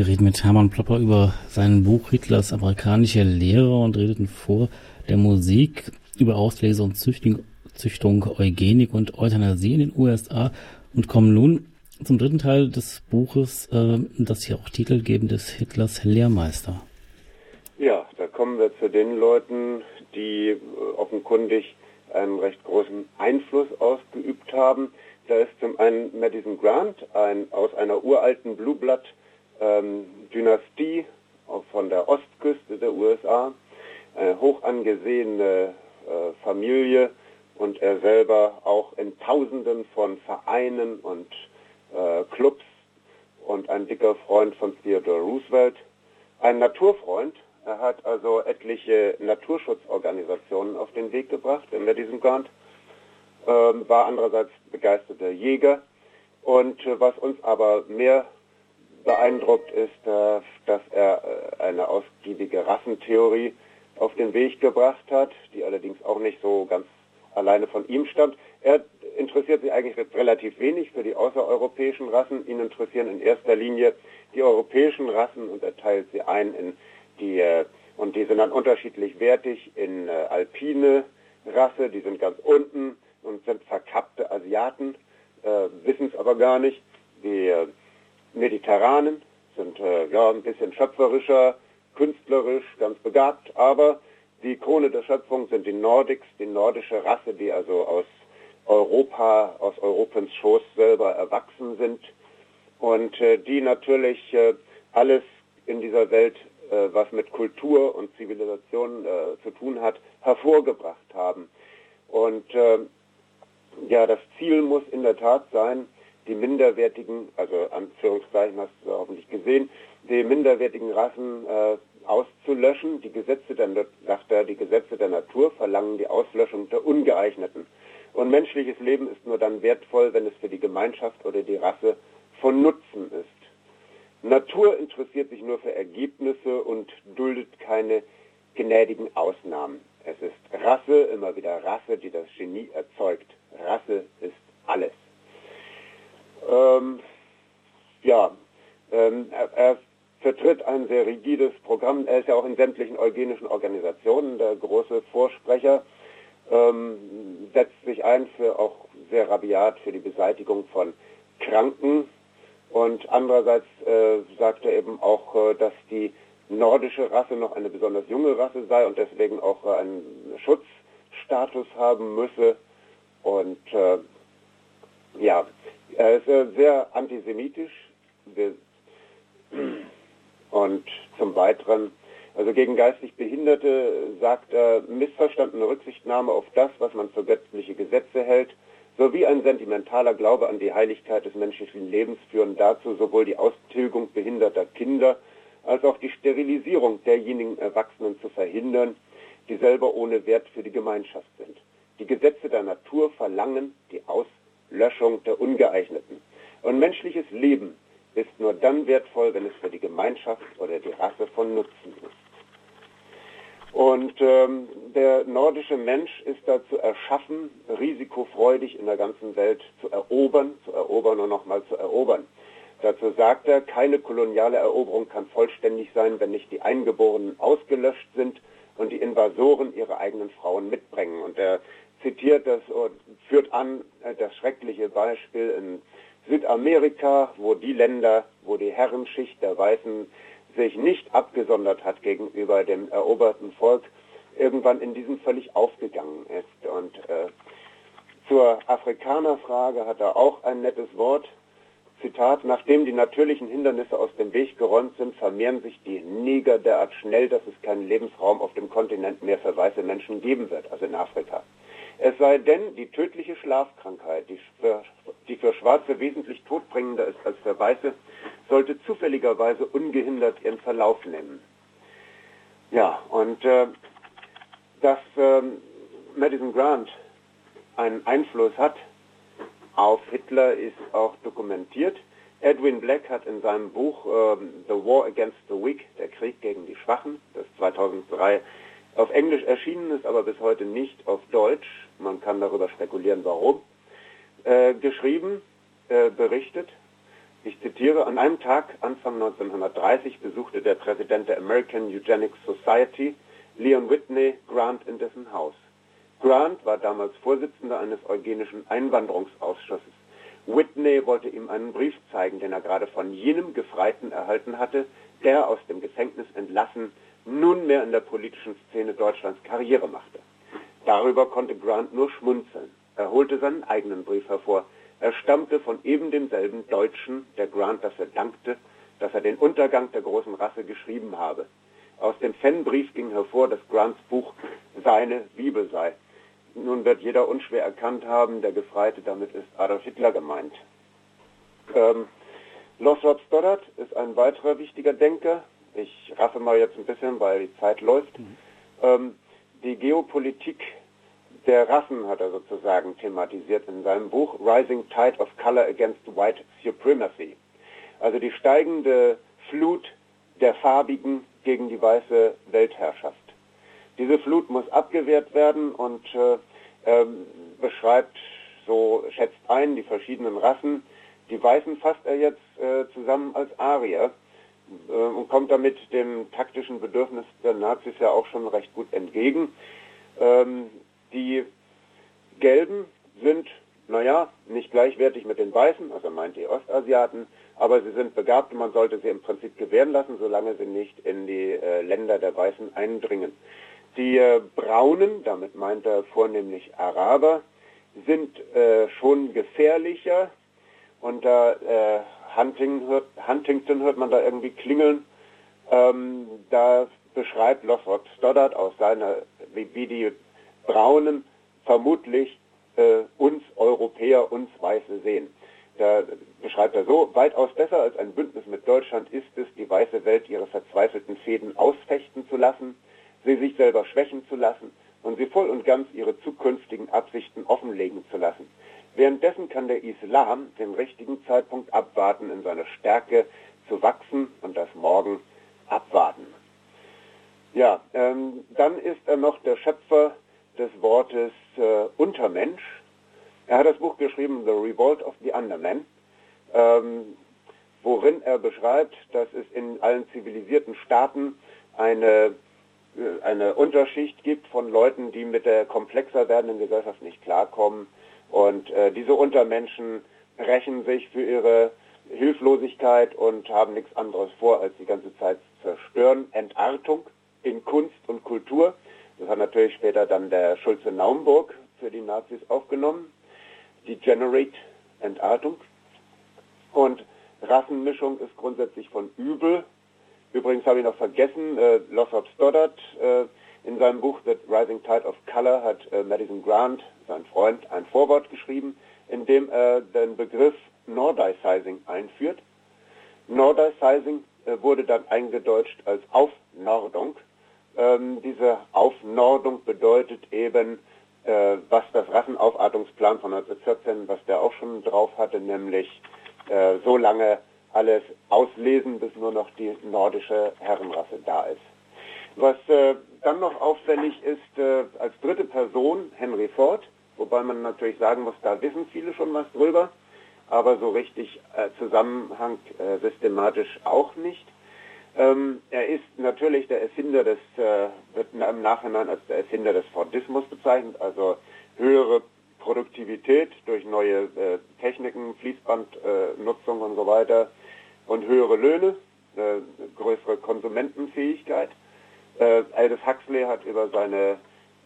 Wir reden mit Hermann Plopper über sein Buch Hitlers amerikanische Lehre und redeten vor der Musik über Auslese und Züchtung, Züchtung Eugenik und Euthanasie in den USA und kommen nun zum dritten Teil des Buches, äh, das hier auch titelgebend ist, Hitlers Lehrmeister. Ja, da kommen wir zu den Leuten, die äh, offenkundig einen recht großen Einfluss ausgeübt haben. Da ist zum einen Madison Grant, ein aus einer uralten Blue Blood ähm, Dynastie von der Ostküste der USA, eine hoch angesehene äh, Familie und er selber auch in Tausenden von Vereinen und äh, Clubs und ein dicker Freund von Theodore Roosevelt, ein Naturfreund. Er hat also etliche Naturschutzorganisationen auf den Weg gebracht in Madison Grant, äh, war andererseits begeisterter Jäger. Und äh, was uns aber mehr beeindruckt ist, äh, dass er äh, eine ausgiebige Rassentheorie auf den Weg gebracht hat, die allerdings auch nicht so ganz alleine von ihm stammt. Er interessiert sich eigentlich relativ wenig für die außereuropäischen Rassen. Ihn interessieren in erster Linie die europäischen Rassen und er teilt sie ein in die, äh, und die sind dann unterschiedlich wertig in alpine Rasse, die sind ganz unten und sind verkappte Asiaten, wissen es aber gar nicht. Die Mediterranen, sind äh, ja ein bisschen schöpferischer, künstlerisch, ganz begabt, aber die Krone der Schöpfung sind die Nordics, die nordische Rasse, die also aus Europa, aus Europens Schoß selber erwachsen sind und äh, die natürlich äh, alles in dieser Welt, äh, was mit Kultur und Zivilisation äh, zu tun hat, hervorgebracht haben. Und äh, ja, das Ziel muss in der Tat sein, die minderwertigen, also Anführungszeichen hast du hoffentlich gesehen, die minderwertigen Rassen äh, auszulöschen. Die Gesetze der, sagt er, die Gesetze der Natur verlangen die Auslöschung der Ungeeigneten. Und menschliches Leben ist nur dann wertvoll, wenn es für die Gemeinschaft oder die Rasse von Nutzen ist. Natur interessiert sich nur für Ergebnisse und duldet keine gnädigen Ausnahmen. Es ist Rasse, immer wieder Rasse, die das Genie erzeugt. Rasse ist alles. Ähm, ja, ähm, er, er, vertritt ein sehr rigides Programm. Er ist ja auch in sämtlichen eugenischen Organisationen der große Vorsprecher, ähm, setzt sich ein für auch sehr rabiat für die Beseitigung von Kranken. Und andererseits äh, sagt er eben auch, äh, dass die nordische Rasse noch eine besonders junge Rasse sei und deswegen auch äh, einen Schutzstatus haben müsse. Und äh, ja, er ist äh, sehr antisemitisch und zum Weiteren, also gegen geistig Behinderte sagt er missverstandene Rücksichtnahme auf das, was man für göttliche Gesetze hält, sowie ein sentimentaler Glaube an die Heiligkeit des menschlichen Lebens führen dazu sowohl die Austilgung behinderter Kinder als auch die Sterilisierung derjenigen Erwachsenen zu verhindern, die selber ohne Wert für die Gemeinschaft sind. Die Gesetze der Natur verlangen die Auslöschung Löschung der Ungeeigneten. Und menschliches Leben ist nur dann wertvoll, wenn es für die Gemeinschaft oder die Rasse von Nutzen ist. Und ähm, der nordische Mensch ist dazu erschaffen, risikofreudig in der ganzen Welt zu erobern, zu erobern und nochmal zu erobern. Dazu sagt er, keine koloniale Eroberung kann vollständig sein, wenn nicht die Eingeborenen ausgelöscht sind und die Invasoren ihre eigenen Frauen mitbringen. Und er zitiert das und führt an äh, das schreckliche Beispiel in Südamerika, wo die Länder, wo die Herrenschicht der Weißen sich nicht abgesondert hat gegenüber dem eroberten Volk, irgendwann in diesem völlig aufgegangen ist. Und äh, zur Afrikanerfrage hat er auch ein nettes Wort. Zitat, nachdem die natürlichen Hindernisse aus dem Weg geräumt sind, vermehren sich die Neger derart schnell, dass es keinen Lebensraum auf dem Kontinent mehr für weiße Menschen geben wird, also in Afrika. Es sei denn, die tödliche Schlafkrankheit, die für, die für Schwarze wesentlich todbringender ist als für Weiße, sollte zufälligerweise ungehindert ihren Verlauf nehmen. Ja, und äh, dass äh, Madison Grant einen Einfluss hat auf Hitler ist auch dokumentiert. Edwin Black hat in seinem Buch äh, The War Against the Weak, der Krieg gegen die Schwachen, das 2003 auf Englisch erschienen ist, aber bis heute nicht auf Deutsch, man kann darüber spekulieren, warum, äh, geschrieben, äh, berichtet, Ich zitiere, an einem Tag, Anfang 1930, besuchte der Präsident der American Eugenics Society, Leon Whitney, Grant in dessen Haus. Grant war damals Vorsitzender eines eugenischen Einwanderungsausschusses. Whitney wollte ihm einen Brief zeigen, den er gerade von jenem Gefreiten erhalten hatte, der aus dem Gefängnis entlassen nunmehr in der politischen Szene Deutschlands Karriere machte. Darüber konnte Grant nur schmunzeln. Er holte seinen eigenen Brief hervor. Er stammte von eben demselben Deutschen, der Grant dafür dankte, dass er den Untergang der großen Rasse geschrieben habe. Aus dem Fanbrief ging hervor, dass Grants Buch seine Bibel sei. Nun wird jeder unschwer erkannt haben, der Gefreite, damit ist Adolf Hitler gemeint. Ähm, Lothrop Stoddard ist ein weiterer wichtiger Denker. Ich raffe mal jetzt ein bisschen, weil die Zeit läuft. Mhm. Ähm, die Geopolitik der Rassen hat er sozusagen thematisiert in seinem Buch Rising Tide of Color Against White Supremacy. Also die steigende Flut der Farbigen gegen die weiße Weltherrschaft. Diese Flut muss abgewehrt werden und äh, äh, beschreibt, so schätzt ein, die verschiedenen Rassen. Die Weißen fasst er jetzt äh, zusammen als Arier äh, und kommt damit dem taktischen Bedürfnis der Nazis ja auch schon recht gut entgegen. Ähm, die Gelben sind, naja, nicht gleichwertig mit den Weißen, also meint die Ostasiaten, aber sie sind begabt und man sollte sie im Prinzip gewähren lassen, solange sie nicht in die äh, Länder der Weißen eindringen. Die äh, Braunen, damit meint er vornehmlich Araber, sind äh, schon gefährlicher. Und da äh, Hunting hört, Huntington hört man da irgendwie klingeln. Ähm, da beschreibt Lothrop Stoddard aus seiner, wie, wie die Braunen vermutlich äh, uns Europäer, uns Weiße sehen. Da beschreibt er so, weitaus besser als ein Bündnis mit Deutschland ist es, die weiße Welt ihre verzweifelten Fäden ausfechten zu lassen, sie sich selber schwächen zu lassen und sie voll und ganz ihre zukünftigen Absichten offenlegen zu lassen. Währenddessen kann der Islam den richtigen Zeitpunkt abwarten, in seiner Stärke zu wachsen und das Morgen abwarten. Ja, ähm, dann ist er noch der Schöpfer des Wortes äh, Untermensch. Er hat das Buch geschrieben, The Revolt of the Underman, ähm, worin er beschreibt, dass es in allen zivilisierten Staaten eine, äh, eine Unterschicht gibt von Leuten, die mit der komplexer werdenden Gesellschaft nicht klarkommen. Und äh, diese Untermenschen rächen sich für ihre Hilflosigkeit und haben nichts anderes vor, als die ganze Zeit zu zerstören. Entartung in Kunst und Kultur. Das hat natürlich später dann der Schulze Naumburg für die Nazis aufgenommen. Die Generate Entartung. Und Rassenmischung ist grundsätzlich von übel. Übrigens habe ich noch vergessen, äh, Lothrop Stoddard äh, in seinem Buch The Rising Tide of Color hat äh, Madison Grant, sein Freund, ein Vorwort geschrieben, in dem er den Begriff Nordicizing einführt. Nordicizing äh, wurde dann eingedeutscht als Aufnordung ähm, diese Aufnordung bedeutet eben, äh, was das Rassenaufartungsplan von 1914, was der auch schon drauf hatte, nämlich äh, so lange alles auslesen, bis nur noch die nordische Herrenrasse da ist. Was äh, dann noch auffällig ist, äh, als dritte Person Henry Ford, wobei man natürlich sagen muss, da wissen viele schon was drüber, aber so richtig äh, Zusammenhang äh, systematisch auch nicht. Ähm, er ist natürlich der Erfinder des, äh, wird im Nachhinein als der Erfinder des Fordismus bezeichnet, also höhere Produktivität durch neue äh, Techniken, Fließbandnutzung äh, und so weiter und höhere Löhne, äh, größere Konsumentenfähigkeit. Äh, Aldous Huxley hat über seine,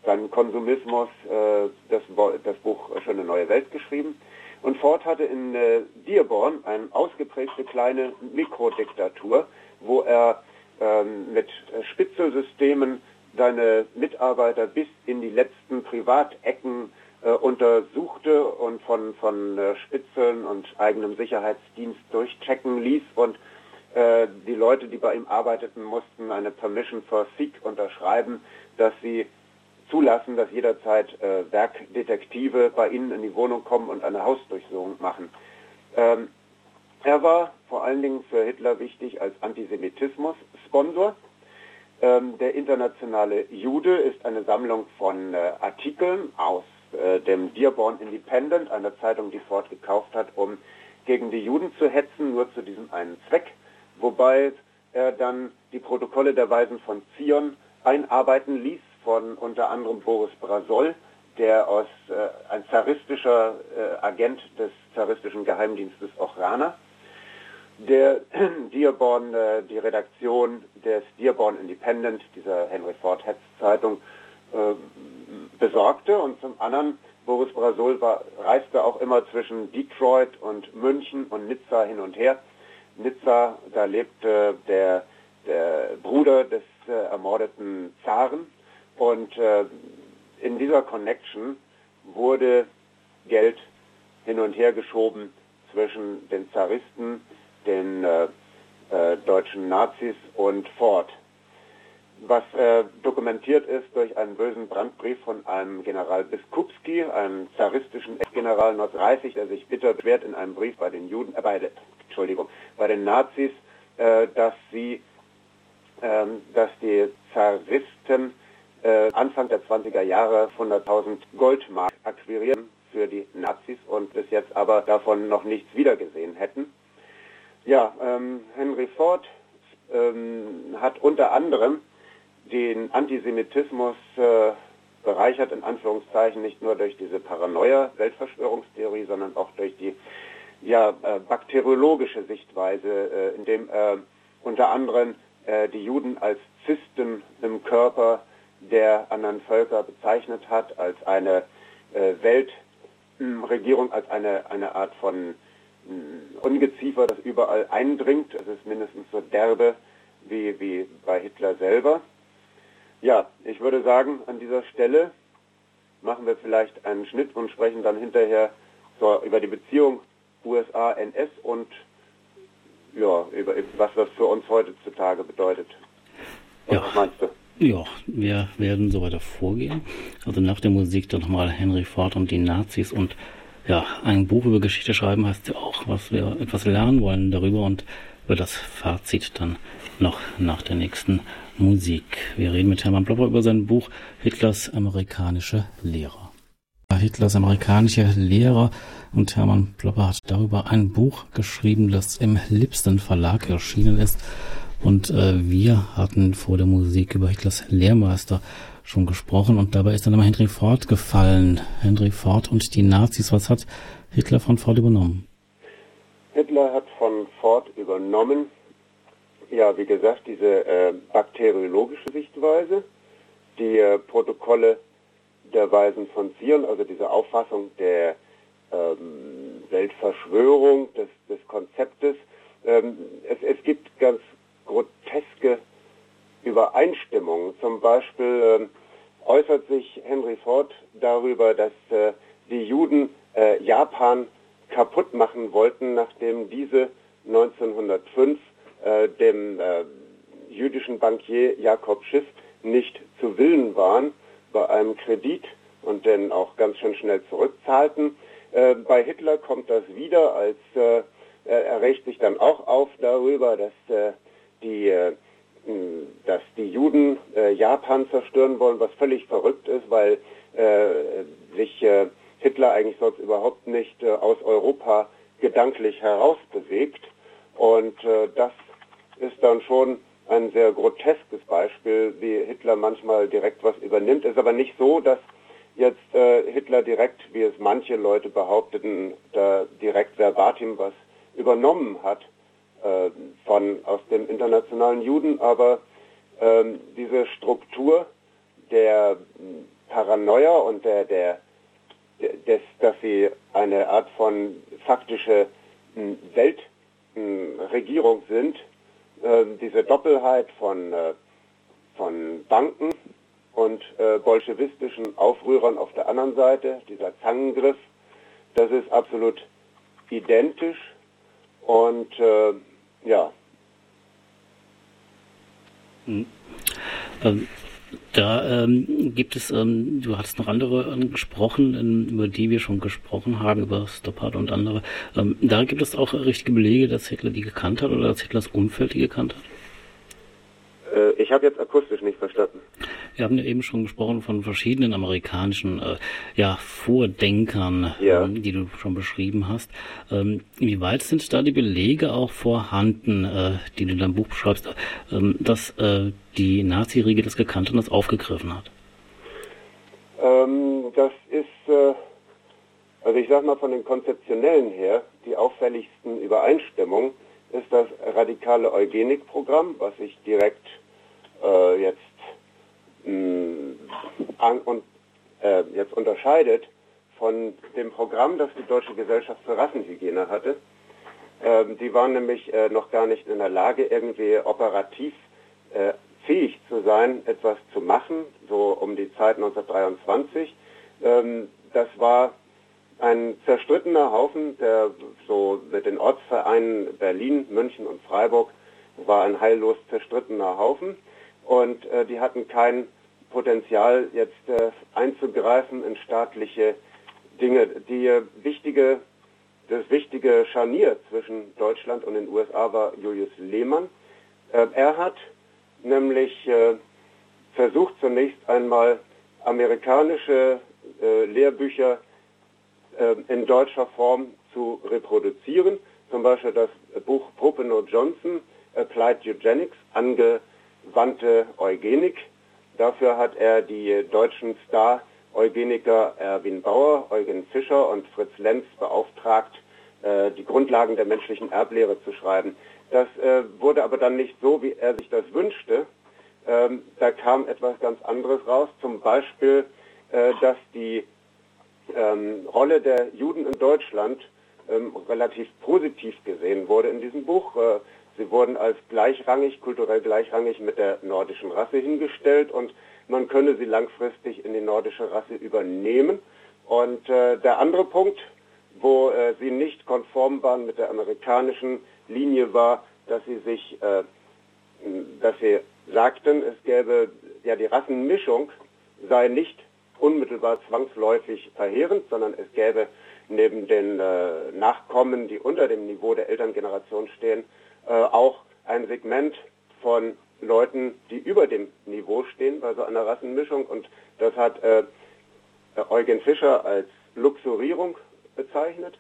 seinen Konsumismus äh, das, das Buch Schöne neue Welt geschrieben. Und Ford hatte in äh, Dearborn eine ausgeprägte kleine Mikrodiktatur, wo er ähm, mit Spitzelsystemen seine Mitarbeiter bis in die letzten Privatecken äh, untersuchte und von, von äh, Spitzeln und eigenem Sicherheitsdienst durchchecken ließ und äh, die Leute, die bei ihm arbeiteten, mussten eine Permission for Seek unterschreiben, dass sie zulassen, dass jederzeit äh, Werkdetektive bei ihnen in die Wohnung kommen und eine Hausdurchsuchung machen. Ähm, er war vor allen Dingen für Hitler wichtig als Antisemitismus-Sponsor. Ähm, der internationale Jude ist eine Sammlung von äh, Artikeln aus äh, dem Dearborn Independent, einer Zeitung, die Ford gekauft hat, um gegen die Juden zu hetzen, nur zu diesem einen Zweck, wobei er dann die Protokolle der Weisen von Zion einarbeiten ließ von unter anderem Boris Brasol, der aus äh, ein zaristischer äh, Agent des zaristischen Geheimdienstes Ochrana, der Dearborn, äh, die Redaktion des Dearborn Independent, dieser Henry Ford Hetz Zeitung, äh, besorgte und zum anderen Boris Brasol war, reiste auch immer zwischen Detroit und München und Nizza hin und her. Nizza, da lebte der, der Bruder des äh, ermordeten Zaren und äh, in dieser Connection wurde Geld hin und her geschoben zwischen den Zaristen, den äh, äh, deutschen Nazis und Ford. Was äh, dokumentiert ist durch einen bösen Brandbrief von einem General Biskupski, einem zaristischen General 1930, der sich bitter beschwert in einem Brief bei den Juden, äh, bei, Entschuldigung, bei den Nazis, äh, dass sie, ähm, dass die Zaristen äh, Anfang der 20er Jahre 100.000 Goldmark akquirieren für die Nazis und bis jetzt aber davon noch nichts wiedergesehen hätten. Ja, ähm, Henry Ford ähm, hat unter anderem den Antisemitismus äh, bereichert, in Anführungszeichen, nicht nur durch diese Paranoia-Weltverschwörungstheorie, sondern auch durch die ja, äh, bakteriologische Sichtweise, äh, indem er unter anderem äh, die Juden als Zysten im Körper der anderen Völker bezeichnet hat, als eine äh, Weltregierung, als eine, eine Art von mh, Ungeziefer, das überall eindringt. Es ist mindestens so derbe wie, wie bei Hitler selber. Ja, ich würde sagen, an dieser Stelle machen wir vielleicht einen Schnitt und sprechen dann hinterher so über die Beziehung USA-NS und ja, über was das für uns heutzutage bedeutet. Was ja. meinst du? Ja, wir werden so weiter vorgehen. Also nach der Musik dann nochmal Henry Ford und die Nazis und ja, ein Buch über Geschichte schreiben heißt ja auch, was wir etwas lernen wollen darüber und über das Fazit dann noch nach der nächsten Musik. Wir reden mit Hermann Plopper über sein Buch Hitlers amerikanische Lehrer. Hitlers amerikanische Lehrer und Hermann Plopper hat darüber ein Buch geschrieben, das im Lipsten Verlag erschienen ist und äh, wir hatten vor der Musik über Hitlers Lehrmeister schon gesprochen und dabei ist dann immer Henry Ford gefallen. Henry Ford und die Nazis. Was hat Hitler von Ford übernommen? Hitler hat von Ford übernommen, ja, wie gesagt, diese äh, bakteriologische Sichtweise, die äh, Protokolle der Weisen von Zion, also diese Auffassung der ähm, Weltverschwörung, des, des Konzeptes. Ähm, es, es gibt ganz groteske Übereinstimmungen. Zum Beispiel äh, äußert sich Henry Ford darüber, dass äh, die Juden äh, Japan kaputt machen wollten, nachdem diese 1905 äh, dem äh, jüdischen Bankier Jakob Schiff nicht zu Willen waren bei einem Kredit und den auch ganz schön schnell zurückzahlten. Äh, bei Hitler kommt das wieder, als er rächt sich dann auch auf darüber, dass die, äh, dass die Juden äh, Japan zerstören wollen, was völlig verrückt ist, weil äh, sich Hitler eigentlich sonst überhaupt nicht aus Europa gedanklich herausbewegt. Und das ist dann schon ein sehr groteskes Beispiel, wie Hitler manchmal direkt was übernimmt. Es ist aber nicht so, dass jetzt äh, Hitler direkt, wie es manche Leute behaupteten, da direkt verbatim was übernommen hat. Äh, von, aus dem internationalen Juden, aber ähm, diese Struktur der Paranoia und der, der, des, dass sie eine Art von faktische Weltregierung sind, äh, diese Doppelheit von, äh, von Banken und äh, bolschewistischen Aufrührern auf der anderen Seite, dieser Zangengriff, das ist absolut identisch und äh, ja. Hm. Ähm, da ähm, gibt es, ähm, du hattest noch andere angesprochen, ähm, über die wir schon gesprochen haben, über Stoppard und andere. Ähm, da gibt es auch richtige Belege, dass Hitler die gekannt hat oder dass Hitlers Umfeld die gekannt hat? Äh, ich habe jetzt akustisch nicht verstanden. Wir haben ja eben schon gesprochen von verschiedenen amerikanischen äh, ja, Vordenkern, ja. Ähm, die du schon beschrieben hast. Ähm, inwieweit sind da die Belege auch vorhanden, äh, die du in deinem Buch beschreibst, äh, dass äh, die Nazi-Riege das gekannt und das aufgegriffen hat? Ähm, das ist, äh, also ich sag mal von den konzeptionellen her, die auffälligsten Übereinstimmungen ist das radikale Eugenikprogramm, was sich direkt äh, jetzt an, und, äh, jetzt unterscheidet von dem Programm, das die Deutsche Gesellschaft für Rassenhygiene hatte. Ähm, die waren nämlich äh, noch gar nicht in der Lage, irgendwie operativ äh, fähig zu sein, etwas zu machen, so um die Zeit 1923. Ähm, das war ein zerstrittener Haufen, der so mit den Ortsvereinen Berlin, München und Freiburg war ein heillos zerstrittener Haufen und äh, die hatten kein Potenzial, jetzt äh, einzugreifen in staatliche Dinge. Die äh, wichtige, das wichtige Scharnier zwischen Deutschland und den USA war Julius Lehmann. Äh, er hat nämlich versucht zunächst einmal amerikanische Lehrbücher in deutscher Form zu reproduzieren. Zum Beispiel das Buch Popenow Johnson, Applied Eugenics, ange wandte Eugenik. Dafür hat er die deutschen Star-Eugeniker Erwin Bauer, Eugen Fischer und Fritz Lenz beauftragt, äh, die Grundlagen der menschlichen Erblehre zu schreiben. Das äh, wurde aber dann nicht so, wie er sich das wünschte. Ähm, da kam etwas ganz anderes raus, zum Beispiel, äh, dass die ähm, Rolle der Juden in Deutschland ähm, relativ positiv gesehen wurde in diesem Buch. Sie wurden als gleichrangig, kulturell gleichrangig mit der nordischen Rasse hingestellt und man könne sie langfristig in die nordische Rasse übernehmen. Und äh, der andere Punkt, wo äh, sie nicht konform waren mit der amerikanischen Linie, war, dass sie sich, äh, dass sie sagten, es gäbe ja die Rassenmischung sei nicht unmittelbar zwangsläufig verheerend, sondern es gäbe neben den äh, Nachkommen, die unter dem Niveau der Elterngeneration stehen, auch ein Segment von Leuten, die über dem Niveau stehen bei so einer Rassenmischung. Und das hat äh, Eugen Fischer als Luxurierung bezeichnet.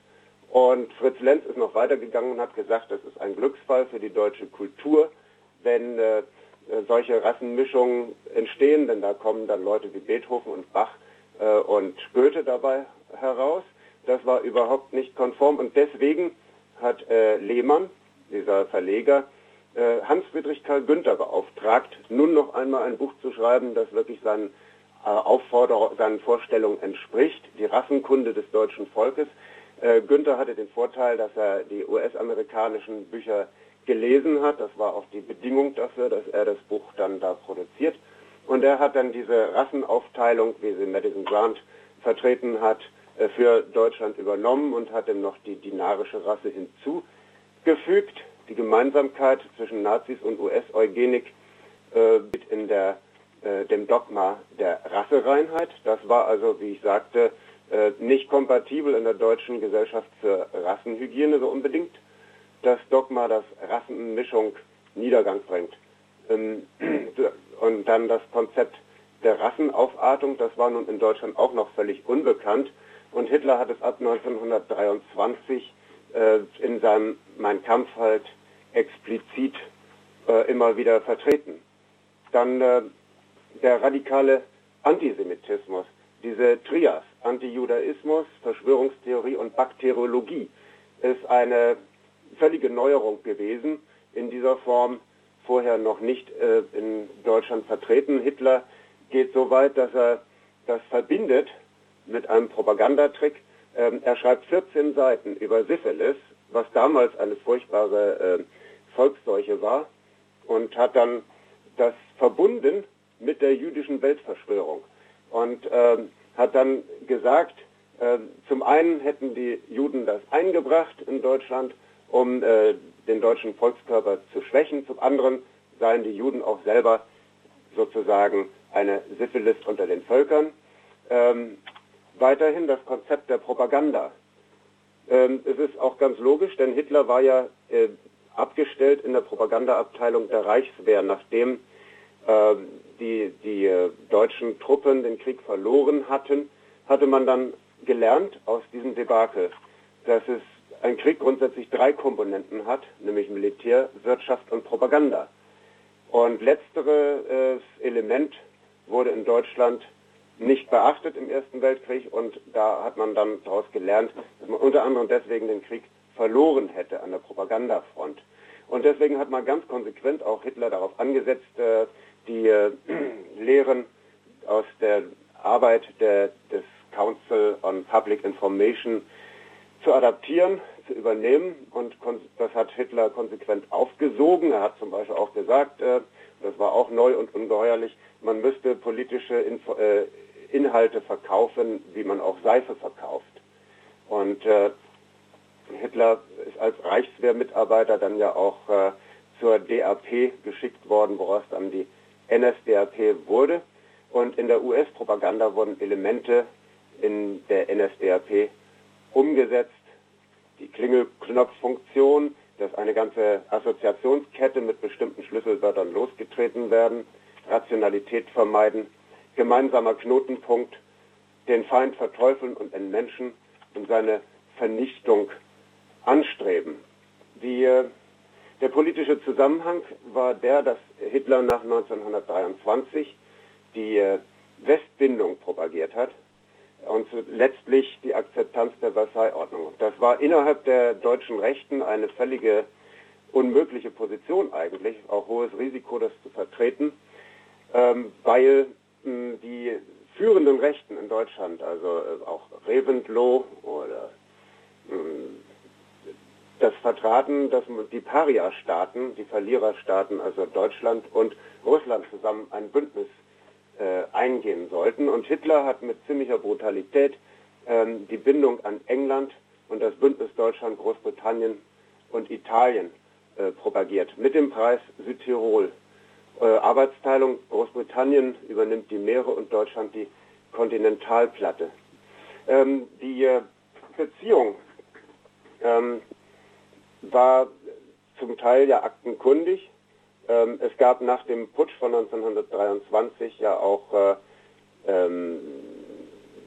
Und Fritz Lenz ist noch weitergegangen und hat gesagt, das ist ein Glücksfall für die deutsche Kultur, wenn äh, solche Rassenmischungen entstehen, denn da kommen dann Leute wie Beethoven und Bach äh, und Goethe dabei heraus. Das war überhaupt nicht konform und deswegen hat äh, Lehmann, dieser Verleger, äh, Hans-Friedrich Karl Günther beauftragt, nun noch einmal ein Buch zu schreiben, das wirklich seinen, äh, seinen Vorstellungen entspricht, die Rassenkunde des deutschen Volkes. Äh, Günther hatte den Vorteil, dass er die US-amerikanischen Bücher gelesen hat. Das war auch die Bedingung dafür, dass er das Buch dann da produziert. Und er hat dann diese Rassenaufteilung, wie sie Madison Grant vertreten hat, äh, für Deutschland übernommen und hat ihm noch die dinarische Rasse hinzu gefügt. Die Gemeinsamkeit zwischen Nazis und US-Eugenik äh, in der, äh, dem Dogma der Rassereinheit. Das war also, wie ich sagte, äh, nicht kompatibel in der deutschen Gesellschaft für Rassenhygiene so unbedingt. Das Dogma, dass Rassenmischung Niedergang bringt. Ähm, und dann das Konzept der Rassenaufartung, das war nun in Deutschland auch noch völlig unbekannt. Und Hitler hat es ab 1923 äh, in seinem Mein Kampf halt explizit äh, immer wieder vertreten. Dann äh, der radikale Antisemitismus, diese Trias, Antijudaismus, Verschwörungstheorie und Bakteriologie, ist eine völlige Neuerung gewesen, in dieser Form vorher noch nicht äh, in Deutschland vertreten. Hitler geht so weit, dass er das verbindet mit einem Propagandatrick, ähm, er schreibt 14 Seiten über Syphilis, was damals eine furchtbare äh, Volksseuche war, und hat dann das verbunden mit der jüdischen Weltverschwörung und ähm, hat dann gesagt, äh, zum einen hätten die Juden das eingebracht in Deutschland, um äh, den deutschen Volkskörper zu schwächen, zum anderen seien die Juden auch selber sozusagen eine Syphilis unter den Völkern. Ähm, weiterhin das Konzept der Propaganda. Ähm, es ist auch ganz logisch, denn Hitler war ja äh, abgestellt in der Propagandaabteilung der Reichswehr, nachdem äh, die, die äh, deutschen Truppen den Krieg verloren hatten, hatte man dann gelernt aus diesem Debakel, dass es ein Krieg grundsätzlich drei Komponenten hat, nämlich Militär, Wirtschaft und Propaganda. Und letztere äh, Element wurde in Deutschland nicht beachtet im Ersten Weltkrieg und da hat man dann daraus gelernt, dass man unter anderem deswegen den Krieg verloren hätte an der Propagandafront. Und deswegen hat man ganz konsequent auch Hitler darauf angesetzt, äh, die äh, Lehren aus der Arbeit der, des Council on Public Information zu adaptieren, zu übernehmen. Und das hat Hitler konsequent aufgesogen. Er hat zum Beispiel auch gesagt, äh, das war auch neu und ungeheuerlich, man müsste politische Info äh, Inhalte verkaufen, wie man auch Seife verkauft. Und äh, Hitler ist als Reichswehrmitarbeiter dann ja auch äh, zur DAP geschickt worden, woraus dann die NSDAP wurde. Und in der US-Propaganda wurden Elemente in der NSDAP umgesetzt. Die Klingelknopffunktion, dass eine ganze Assoziationskette mit bestimmten Schlüsselwörtern losgetreten werden, Rationalität vermeiden, gemeinsamer Knotenpunkt, den Feind verteufeln und entmenschen und seine Vernichtung anstreben. Die, der politische Zusammenhang war der, dass Hitler nach 1923 die äh, Westbindung propagiert hat und letztlich die Akzeptanz der Versailles-Ordnung. Das war innerhalb der deutschen Rechten eine völlige unmögliche Position eigentlich, auch hohes Risiko, das zu vertreten, ähm, weil die führenden Rechten in Deutschland, also äh, auch Reventlow oder mh, das vertraten, dass die Paria-Staaten, die Verliererstaaten, also Deutschland und Russland zusammen ein Bündnis äh, eingehen sollten. Und Hitler hat mit ziemlicher Brutalität ähm, die Bindung an England und das Bündnis Deutschland, Großbritannien und Italien äh, propagiert. Mit dem Preis Südtirol. Äh, Arbeitsteilung, Großbritannien übernimmt die Meere und Deutschland die Kontinentalplatte. Ähm, die äh, Beziehung ähm, war zum Teil ja aktenkundig. Ähm, es gab nach dem Putsch von 1923 ja auch äh, ähm,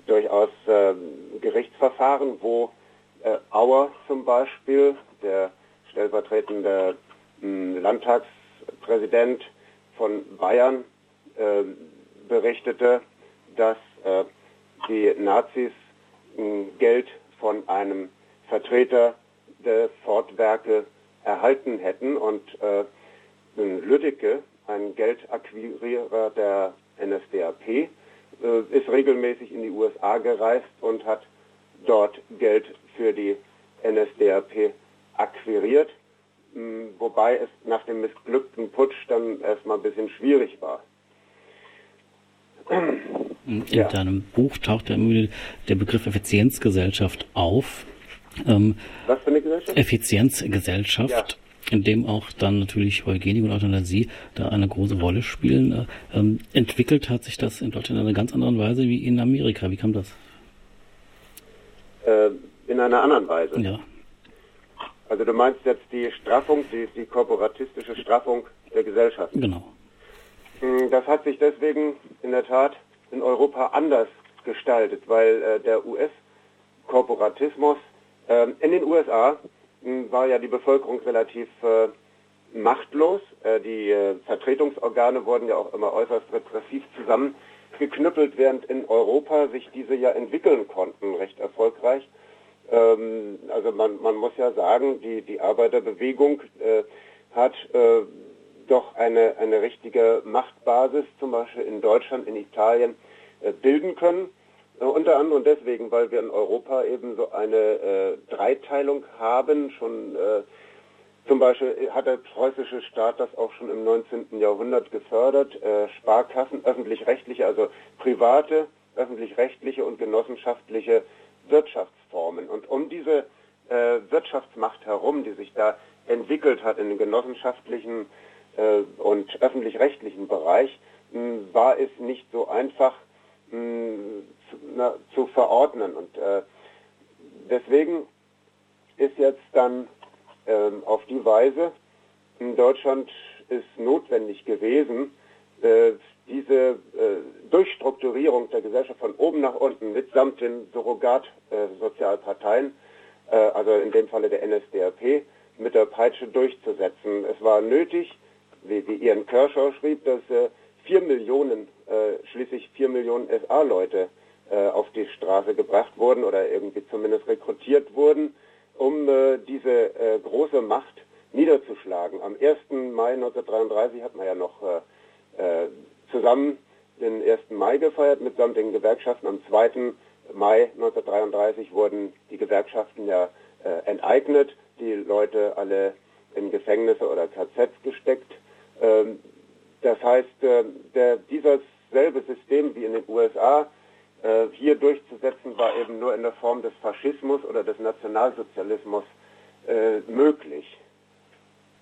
durchaus äh, Gerichtsverfahren, wo äh, Auer zum Beispiel, der stellvertretende äh, Landtagspräsident von Bayern, äh, berichtete, dass äh, die Nazis Geld von einem Vertreter der Fortwerke erhalten hätten und äh, Lüdecke, ein Geldakquirierer der NSDAP, äh, ist regelmäßig in die USA gereist und hat dort Geld für die NSDAP akquiriert, wobei es nach dem missglückten Putsch dann erstmal ein bisschen schwierig war. In ja. deinem Buch taucht der Begriff Effizienzgesellschaft auf. Ähm, Was für eine Gesellschaft? Effizienzgesellschaft. Ja in dem auch dann natürlich Eugenik und Euthanasie da eine große Rolle spielen. Ähm, entwickelt hat sich das in Deutschland in einer ganz anderen Weise wie in Amerika. Wie kam das? Äh, in einer anderen Weise? Ja. Also du meinst jetzt die Straffung, die, die korporatistische Straffung der Gesellschaft? Genau. Hm, das hat sich deswegen in der Tat in Europa anders gestaltet, weil äh, der US-Korporatismus ähm, in den USA hm, war ja die Bevölkerung relativ äh, machtlos. Äh, die äh, Vertretungsorgane wurden ja auch immer äußerst repressiv zusammengeknüppelt, während in Europa sich diese ja entwickeln konnten, recht erfolgreich. Ähm, also man, man muss ja sagen, die, die Arbeiterbewegung äh, hat äh, doch eine, eine richtige Machtbasis, zum Beispiel in Deutschland, in Italien, äh, bilden können. Äh, unter anderem deswegen, weil wir in Europa eben so eine äh, Dreiteilung haben. Schon äh, zum Beispiel hat der preußische Staat das auch schon im 19. Jahrhundert gefördert. Sparkassen, öffentlich-rechtliche, also private, öffentlich-rechtliche und genossenschaftliche Wirtschaftsformen. Und um diese äh, Wirtschaftsmacht herum, die sich da entwickelt hat in den genossenschaftlichen äh, und öffentlich-rechtlichen Bereich, mh, war es nicht so einfach, mh, zu, na, zu, verordnen. Und äh, deswegen ist jetzt dann ähm, auf die Weise in Deutschland ist notwendig gewesen, äh, diese äh, Durchstrukturierung der Gesellschaft von oben nach unten mitsamt den Surrogat-Sozialparteien, äh, also in dem Falle der NSDAP, mit der Peitsche durchzusetzen. Es war nötig, wie, wie Ian Kershaw schrieb, dass äh, vier Millionen, äh, schließlich vier Millionen SA-Leute äh, auf die Straße gebracht wurden oder irgendwie zumindest rekrutiert wurden, um äh, diese äh, große Macht niederzuschlagen. Am 1. Mai 1933 hat man ja noch äh, äh, zusammen den 1. Mai gefeiert mitsamt den Gewerkschaften. Am 2. Mai 1933 wurden die Gewerkschaften ja äh, enteignet, die Leute alle in Gefängnisse oder KZs gesteckt. Ähm, das heißt, äh, der, dieses selbe System wie in den USA äh, hier durchzusetzen, war eben nur in der Form des Faschismus oder des Nationalsozialismus äh, möglich.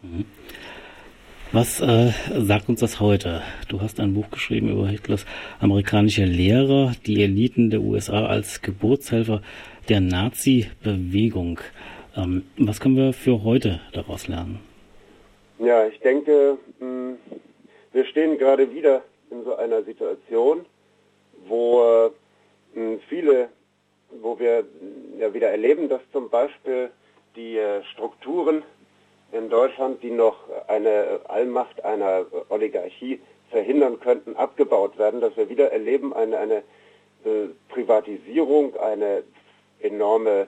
Mhm. Was äh, sagt uns das heute? Du hast ein Buch geschrieben über Hitlers amerikanische Lehrer, die Eliten der USA als Geburtshelfer der Nazi-Bewegung. Ähm, was können wir für heute daraus lernen? Ja, ich denke, mh, wir stehen gerade wieder in so einer Situation, wo mh, viele, wo wir ja wieder erleben, dass zum Beispiel die äh, Strukturen in Deutschland, die noch eine Allmacht einer Oligarchie verhindern könnten, abgebaut werden, dass wir wieder erleben eine, eine äh, Privatisierung, eine enorme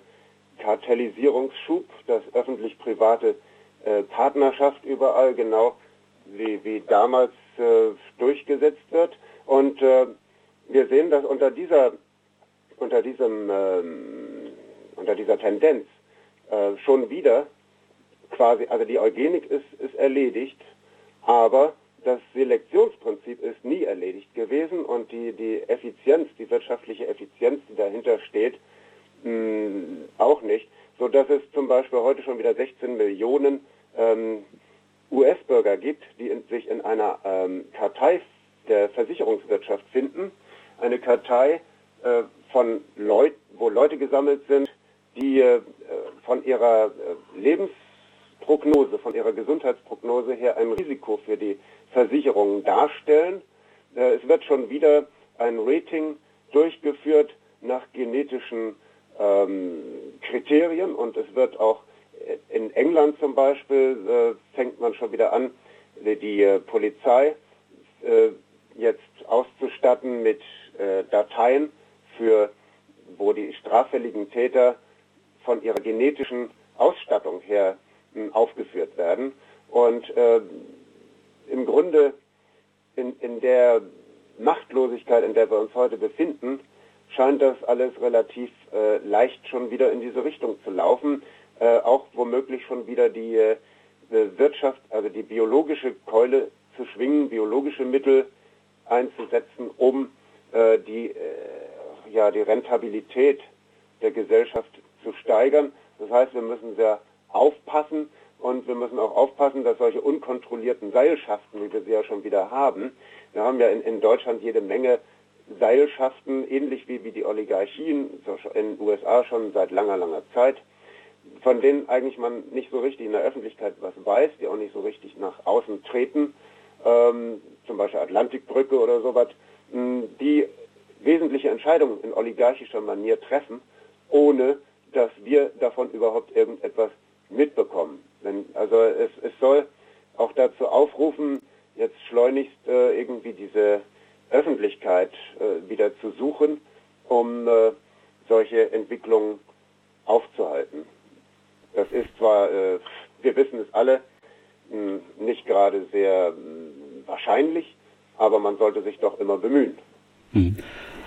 Kartellisierungsschub, das öffentlich-private äh, Partnerschaft überall genau wie, wie damals äh, durchgesetzt wird. Und wir sehen, dass unter dieser, unter diesem, ähm, unter dieser Tendenz schon wieder quasi, also die Eugenik ist, ist erledigt, aber das Selektionsprinzip ist nie erledigt gewesen und die, die Effizienz, die wirtschaftliche Effizienz, die dahinter steht, mh, mm, auch nicht, so dass es zum Beispiel heute schon wieder 16 Millionen ähm, US-Bürger gibt, die in, sich in einer ähm, Kartei der Versicherungswirtschaft finden, eine Kartei äh, von Leuten, wo Leute gesammelt sind, die äh, von ihrer äh, Lebens Prognose, von ihrer Gesundheitsprognose her ein Risiko für die Versicherungen darstellen. Äh, es wird schon wieder ein Rating durchgeführt nach genetischen ähm, Kriterien und es wird auch äh, in England zum Beispiel äh, fängt man schon wieder an, die äh, Polizei äh, jetzt auszustatten mit äh, Dateien für, wo die straffälligen Täter von ihrer genetischen Ausstattung her aufgeführt werden. Und äh, im Grunde in, in der Machtlosigkeit, in der wir uns heute befinden, scheint das alles relativ äh, leicht schon wieder in diese Richtung zu laufen. Äh, auch womöglich schon wieder die äh, Wirtschaft, also die biologische Keule zu schwingen, biologische Mittel einzusetzen, um äh, die, äh, ja, die Rentabilität der Gesellschaft zu steigern. Das heißt, wir müssen sehr aufpassen. Und wir müssen auch aufpassen, dass solche unkontrollierten Seilschaften, wie wir sie ja schon wieder haben, wir haben ja in, in Deutschland jede Menge Seilschaften, ähnlich wie, wie die Oligarchien in den USA schon seit langer, langer Zeit, von denen eigentlich man nicht so richtig in der Öffentlichkeit was weiß, die auch nicht so richtig nach außen treten, ähm, zum Beispiel Atlantikbrücke oder sowas, die wesentliche Entscheidungen in oligarchischer Manier treffen, ohne dass wir davon überhaupt irgendetwas mitbekommen. Wenn, also es, es soll auch dazu aufrufen, jetzt schleunigst äh, irgendwie diese Öffentlichkeit äh, wieder zu suchen, um äh, solche Entwicklungen aufzuhalten. Das ist zwar, äh, wir wissen es alle, mh, nicht gerade sehr mh, wahrscheinlich, aber man sollte sich doch immer bemühen. Hm.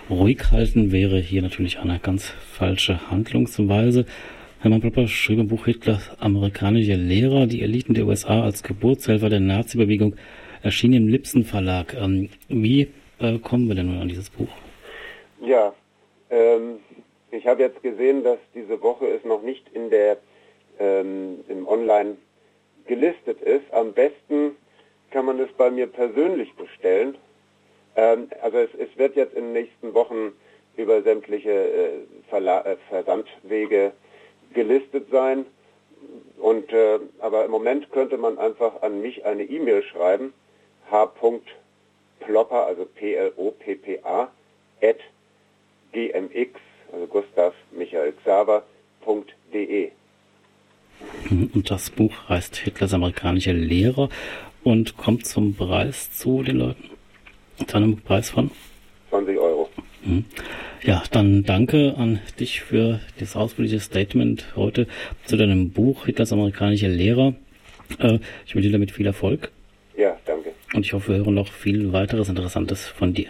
Ruhig halten wäre hier natürlich eine ganz falsche Handlungsweise. Hermann Popper schrieb im Buch Hitlers amerikanische Lehrer, die Eliten der USA als Geburtshelfer der Nazi-Bewegung, erschien im Lipsen Verlag. Ähm, wie äh, kommen wir denn nun an dieses Buch? Ja, ähm, ich habe jetzt gesehen, dass diese Woche es noch nicht in der ähm, im Online gelistet ist. Am besten kann man es bei mir persönlich bestellen. Ähm, also es, es, wird jetzt in den nächsten Wochen über sämtliche äh, äh, Versandwege gelistet sein. Und äh, aber im Moment könnte man einfach an mich eine E-Mail schreiben, h. Plopper, also P-L-O-P-P-A, at gmx, also Gustav Michael Xaver.de. Und das Buch heißt Hitlers amerikanische Lehrer und kommt zum Preis zu den Leuten. Zu einem Preis von? 20 Euro. Mhm. Ja, dann danke an dich für das ausführliche Statement heute zu deinem Buch Hitlers amerikanische Lehrer. Äh, ich wünsche dir damit viel Erfolg. Ja, danke. Und ich hoffe, wir hören noch viel weiteres Interessantes von dir.